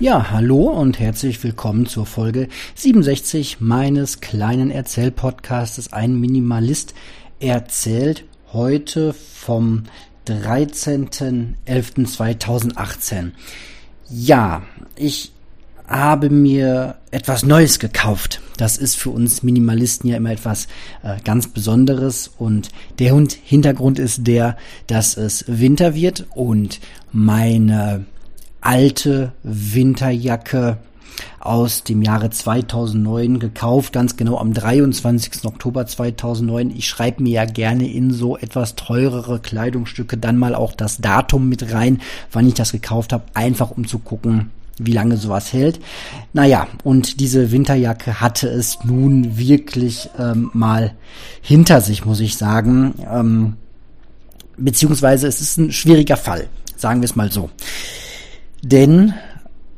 Ja, hallo und herzlich willkommen zur Folge 67 meines kleinen Erzählpodcasts Ein Minimalist erzählt heute vom 13.11.2018. Ja, ich habe mir etwas Neues gekauft. Das ist für uns Minimalisten ja immer etwas äh, ganz Besonderes und der Hintergrund ist der, dass es Winter wird und meine alte Winterjacke aus dem Jahre 2009 gekauft, ganz genau am 23. Oktober 2009. Ich schreibe mir ja gerne in so etwas teurere Kleidungsstücke dann mal auch das Datum mit rein, wann ich das gekauft habe, einfach um zu gucken, wie lange sowas hält. Naja, und diese Winterjacke hatte es nun wirklich ähm, mal hinter sich, muss ich sagen. Ähm, beziehungsweise es ist ein schwieriger Fall, sagen wir es mal so. Denn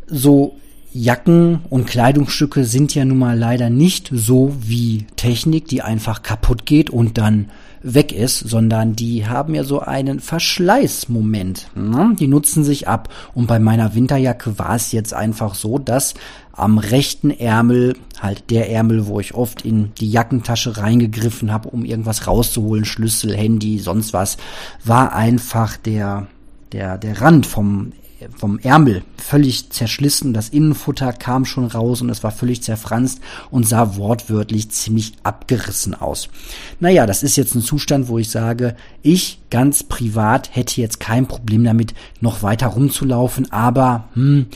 so Jacken und Kleidungsstücke sind ja nun mal leider nicht so wie Technik, die einfach kaputt geht und dann weg ist, sondern die haben ja so einen Verschleißmoment. Ne? Die nutzen sich ab. Und bei meiner Winterjacke war es jetzt einfach so, dass am rechten Ärmel, halt der Ärmel, wo ich oft in die Jackentasche reingegriffen habe, um irgendwas rauszuholen, Schlüssel, Handy, sonst was, war einfach der der, der Rand vom vom Ärmel völlig zerschlissen, das Innenfutter kam schon raus und es war völlig zerfranst und sah wortwörtlich ziemlich abgerissen aus. Naja, das ist jetzt ein Zustand, wo ich sage, ich ganz privat hätte jetzt kein Problem damit, noch weiter rumzulaufen, aber hm,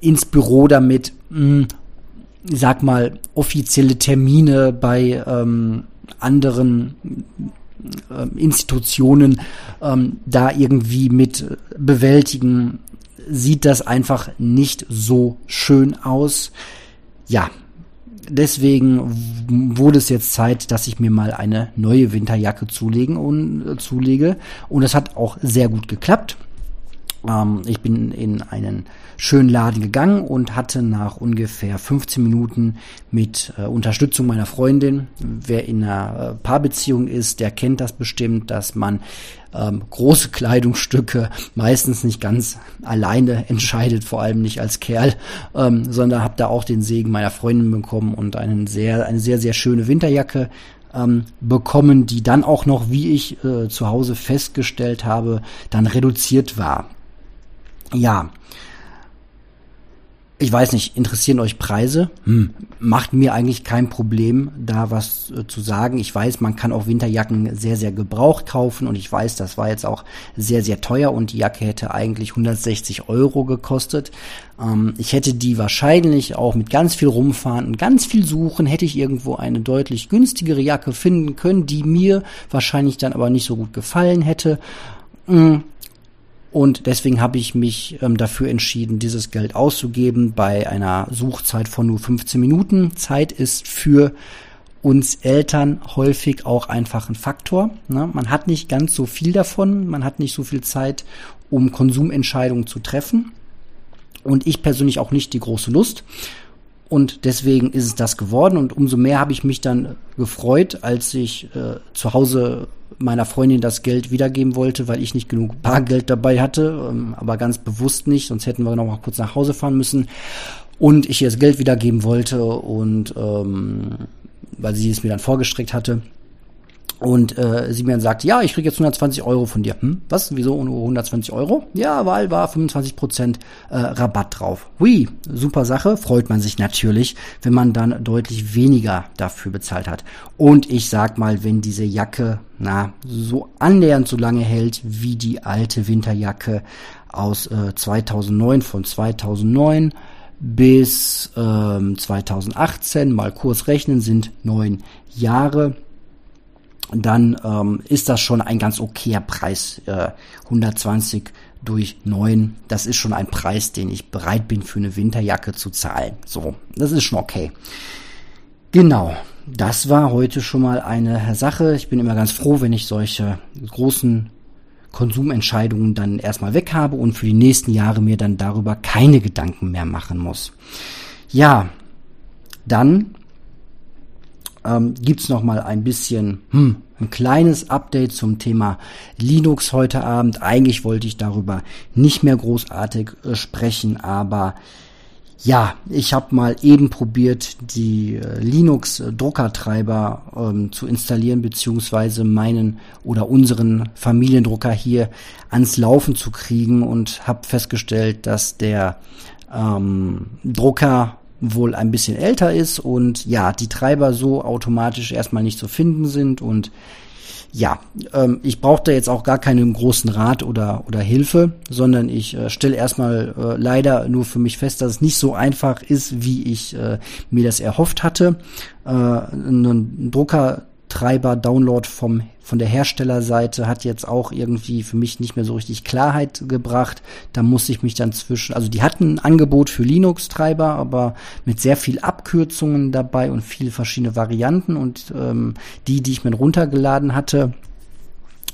ins Büro damit, hm, sag mal, offizielle Termine bei ähm, anderen ähm, Institutionen ähm, da irgendwie mit bewältigen, sieht das einfach nicht so schön aus. Ja, deswegen wurde es jetzt Zeit, dass ich mir mal eine neue Winterjacke zulegen und äh, zulege. Und es hat auch sehr gut geklappt. Ähm, ich bin in einen schönen Laden gegangen und hatte nach ungefähr 15 Minuten mit äh, Unterstützung meiner Freundin, wer in einer äh, Paarbeziehung ist, der kennt das bestimmt, dass man ähm, große Kleidungsstücke meistens nicht ganz alleine entscheidet, vor allem nicht als Kerl, ähm, sondern habe da auch den Segen meiner Freundin bekommen und einen sehr, eine sehr, sehr schöne Winterjacke ähm, bekommen, die dann auch noch, wie ich äh, zu Hause festgestellt habe, dann reduziert war. Ja, ich weiß nicht, interessieren euch Preise? Hm. Macht mir eigentlich kein Problem, da was äh, zu sagen. Ich weiß, man kann auch Winterjacken sehr, sehr gebraucht kaufen und ich weiß, das war jetzt auch sehr, sehr teuer und die Jacke hätte eigentlich 160 Euro gekostet. Ähm, ich hätte die wahrscheinlich auch mit ganz viel rumfahren und ganz viel suchen, hätte ich irgendwo eine deutlich günstigere Jacke finden können, die mir wahrscheinlich dann aber nicht so gut gefallen hätte. Hm und deswegen habe ich mich ähm, dafür entschieden, dieses Geld auszugeben bei einer Suchzeit von nur 15 Minuten. Zeit ist für uns Eltern häufig auch einfach ein Faktor. Ne? Man hat nicht ganz so viel davon, man hat nicht so viel Zeit, um Konsumentscheidungen zu treffen. Und ich persönlich auch nicht die große Lust. Und deswegen ist es das geworden. Und umso mehr habe ich mich dann gefreut, als ich äh, zu Hause meiner Freundin das Geld wiedergeben wollte, weil ich nicht genug Bargeld dabei hatte, ähm, aber ganz bewusst nicht, sonst hätten wir noch mal kurz nach Hause fahren müssen. Und ich ihr das Geld wiedergeben wollte und ähm, weil sie es mir dann vorgestreckt hatte. Und äh, dann sagt, ja, ich krieg jetzt 120 Euro von dir. Hm, was? Wieso nur 120 Euro? Ja, weil war 25% äh, Rabatt drauf. Hui, super Sache. Freut man sich natürlich, wenn man dann deutlich weniger dafür bezahlt hat. Und ich sag mal, wenn diese Jacke, na, so annähernd so lange hält wie die alte Winterjacke aus äh, 2009 von 2009 bis ähm, 2018, mal kurz rechnen, sind neun Jahre dann ähm, ist das schon ein ganz okayer Preis. Äh, 120 durch 9, das ist schon ein Preis, den ich bereit bin für eine Winterjacke zu zahlen. So, das ist schon okay. Genau, das war heute schon mal eine Sache. Ich bin immer ganz froh, wenn ich solche großen Konsumentscheidungen dann erstmal weg habe und für die nächsten Jahre mir dann darüber keine Gedanken mehr machen muss. Ja, dann ähm, gibt's noch mal ein bisschen hm, ein kleines Update zum Thema Linux heute Abend. Eigentlich wollte ich darüber nicht mehr großartig äh, sprechen, aber Ja, ich habe mal eben probiert, die äh, Linux-Druckertreiber ähm, zu installieren, beziehungsweise meinen oder unseren Familiendrucker hier ans Laufen zu kriegen und habe festgestellt, dass der ähm, Drucker wohl ein bisschen älter ist und ja, die Treiber so automatisch erstmal nicht zu finden sind und ja, ähm, ich brauche da jetzt auch gar keinen großen Rat oder, oder Hilfe, sondern ich äh, stelle erstmal äh, leider nur für mich fest, dass es nicht so einfach ist, wie ich äh, mir das erhofft hatte. Äh, ein Drucker Treiber-Download vom von der Herstellerseite hat jetzt auch irgendwie für mich nicht mehr so richtig Klarheit gebracht. Da muss ich mich dann zwischen, also die hatten ein Angebot für Linux-Treiber, aber mit sehr viel Abkürzungen dabei und viele verschiedene Varianten und ähm, die, die ich mir runtergeladen hatte,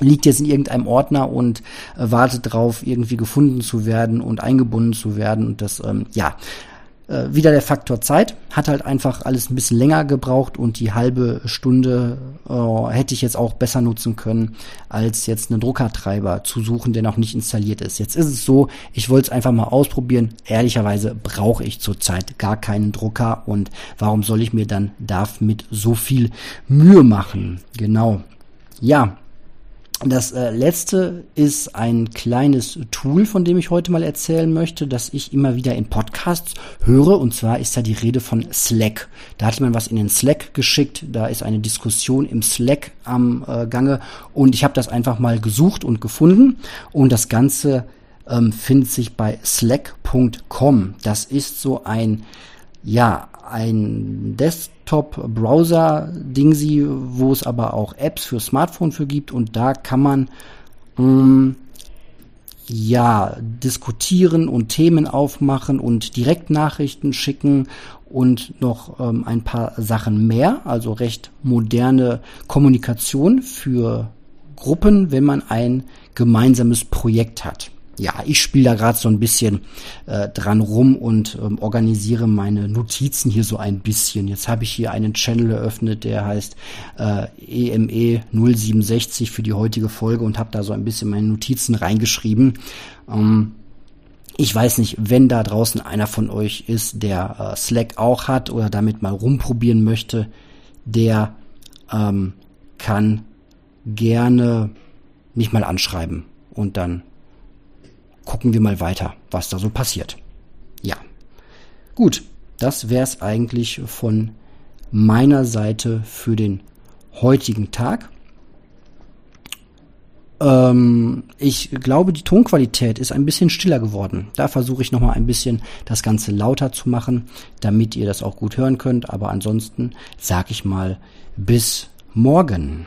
liegt jetzt in irgendeinem Ordner und äh, wartet drauf, irgendwie gefunden zu werden und eingebunden zu werden. Und das, ähm, ja, äh, wieder der Faktor Zeit, hat halt einfach alles ein bisschen länger gebraucht und die halbe Stunde äh, hätte ich jetzt auch besser nutzen können, als jetzt einen Druckertreiber zu suchen, der noch nicht installiert ist. Jetzt ist es so, ich wollte es einfach mal ausprobieren. Ehrlicherweise brauche ich zurzeit gar keinen Drucker und warum soll ich mir dann damit so viel Mühe machen? Genau. Ja, das äh, letzte ist ein kleines Tool, von dem ich heute mal erzählen möchte, das ich immer wieder in Podcasts höre. Und zwar ist da die Rede von Slack. Da hat man was in den Slack geschickt. Da ist eine Diskussion im Slack am äh, Gange. Und ich habe das einfach mal gesucht und gefunden. Und das Ganze ähm, findet sich bei slack.com. Das ist so ein, ja, ein Desktop-Browser-Dingsy, wo es aber auch Apps für Smartphone für gibt und da kann man ähm, ja diskutieren und Themen aufmachen und Direktnachrichten schicken und noch ähm, ein paar Sachen mehr, also recht moderne Kommunikation für Gruppen, wenn man ein gemeinsames Projekt hat ja, ich spiele da gerade so ein bisschen äh, dran rum und ähm, organisiere meine Notizen hier so ein bisschen. Jetzt habe ich hier einen Channel eröffnet, der heißt äh, EME 067 für die heutige Folge und habe da so ein bisschen meine Notizen reingeschrieben. Ähm, ich weiß nicht, wenn da draußen einer von euch ist, der äh, Slack auch hat oder damit mal rumprobieren möchte, der ähm, kann gerne mich mal anschreiben und dann gucken wir mal weiter, was da so passiert. Ja. Gut, das wäre es eigentlich von meiner Seite für den heutigen Tag. Ähm, ich glaube, die Tonqualität ist ein bisschen stiller geworden. Da versuche ich nochmal ein bisschen das Ganze lauter zu machen, damit ihr das auch gut hören könnt. Aber ansonsten sage ich mal bis morgen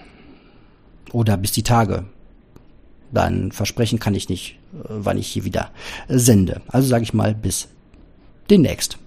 oder bis die Tage dann versprechen kann ich nicht, äh, wann ich hier wieder sende. Also sage ich mal bis demnächst.